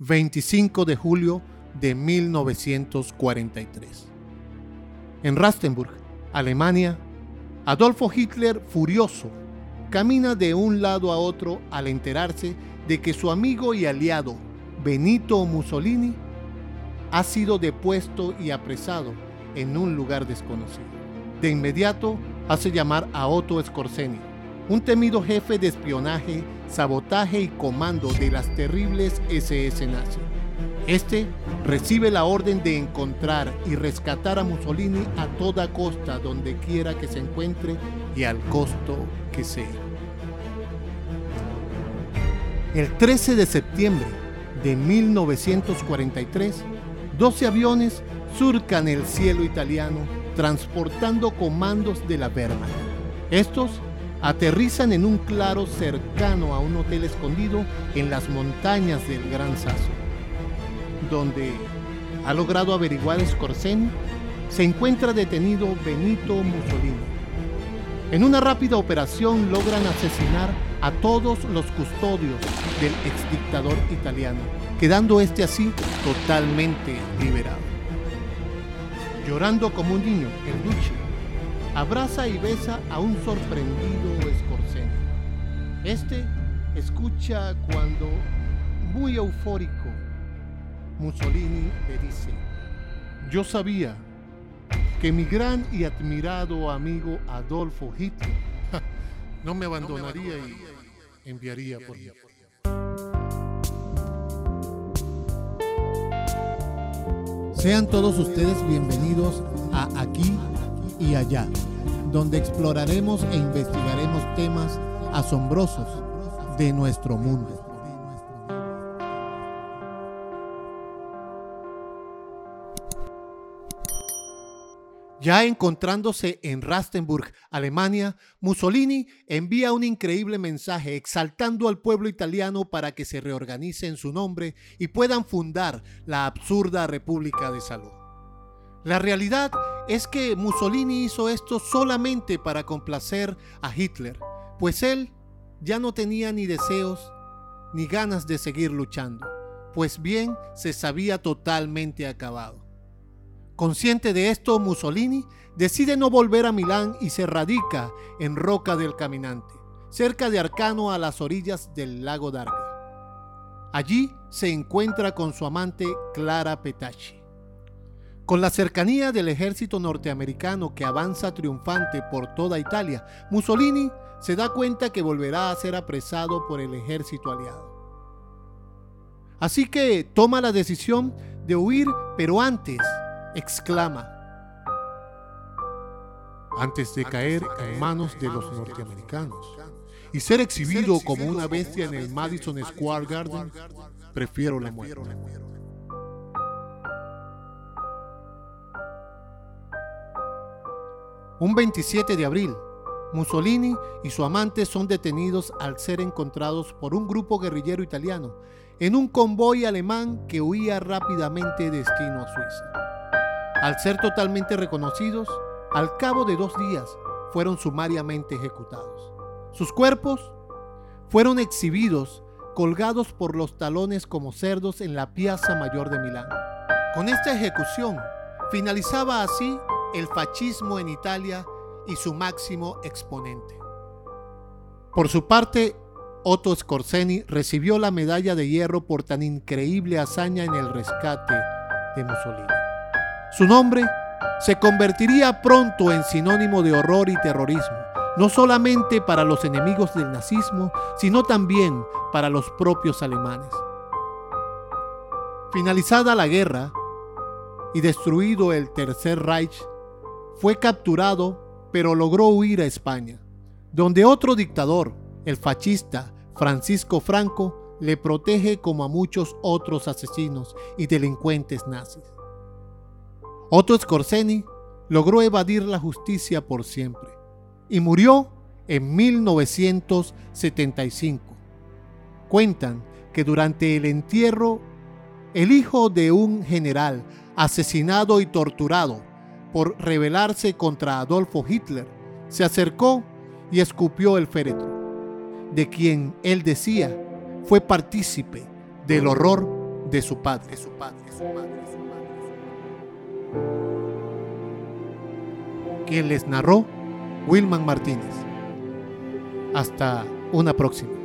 25 de julio de 1943. En Rastenburg, Alemania, Adolfo Hitler, furioso, camina de un lado a otro al enterarse de que su amigo y aliado Benito Mussolini ha sido depuesto y apresado en un lugar desconocido. De inmediato hace llamar a Otto Skorzeny, un temido jefe de espionaje, sabotaje y comando de las terribles SS nazi. Este recibe la orden de encontrar y rescatar a Mussolini a toda costa donde quiera que se encuentre y al costo que sea. El 13 de septiembre de 1943, 12 aviones surcan el cielo italiano transportando comandos de la Wehrmacht. Estos aterrizan en un claro cercano a un hotel escondido en las montañas del Gran Sasso, donde ha logrado averiguar Scorseni, se encuentra detenido Benito Mussolini. En una rápida operación logran asesinar a todos los custodios del exdictador italiano, quedando este así totalmente liberado. Llorando como un niño, el Duce abraza y besa a un sorprendido Scorsese. Este escucha cuando, muy eufórico, Mussolini le dice, yo sabía que mi gran y admirado amigo Adolfo Hitler no me abandonaría y enviaría por mí. Sean todos ustedes bienvenidos Allá, donde exploraremos e investigaremos temas asombrosos de nuestro mundo. Ya encontrándose en Rastenburg, Alemania, Mussolini envía un increíble mensaje exaltando al pueblo italiano para que se reorganice en su nombre y puedan fundar la absurda República de Salud. La realidad es que Mussolini hizo esto solamente para complacer a Hitler, pues él ya no tenía ni deseos ni ganas de seguir luchando, pues bien se sabía totalmente acabado. Consciente de esto, Mussolini decide no volver a Milán y se radica en Roca del Caminante, cerca de Arcano a las orillas del lago Darga. Allí se encuentra con su amante Clara Petacci. Con la cercanía del ejército norteamericano que avanza triunfante por toda Italia, Mussolini se da cuenta que volverá a ser apresado por el ejército aliado. Así que toma la decisión de huir, pero antes exclama, antes de caer en manos de los norteamericanos y ser exhibido como una bestia en el Madison Square Garden, prefiero la muerte. Un 27 de abril, Mussolini y su amante son detenidos al ser encontrados por un grupo guerrillero italiano en un convoy alemán que huía rápidamente destino a Suiza. Al ser totalmente reconocidos, al cabo de dos días fueron sumariamente ejecutados. Sus cuerpos fueron exhibidos colgados por los talones como cerdos en la Piazza Mayor de Milán. Con esta ejecución finalizaba así el fascismo en Italia y su máximo exponente. Por su parte, Otto Scorseni recibió la medalla de hierro por tan increíble hazaña en el rescate de Mussolini. Su nombre se convertiría pronto en sinónimo de horror y terrorismo, no solamente para los enemigos del nazismo, sino también para los propios alemanes. Finalizada la guerra y destruido el Tercer Reich, fue capturado, pero logró huir a España, donde otro dictador, el fascista Francisco Franco, le protege como a muchos otros asesinos y delincuentes nazis. Otto Scorseni logró evadir la justicia por siempre y murió en 1975. Cuentan que durante el entierro, el hijo de un general asesinado y torturado por rebelarse contra Adolfo Hitler, se acercó y escupió el féretro, de quien él decía fue partícipe del horror de su padre. Su padre, su padre, su padre. Quien les narró Wilman Martínez. Hasta una próxima.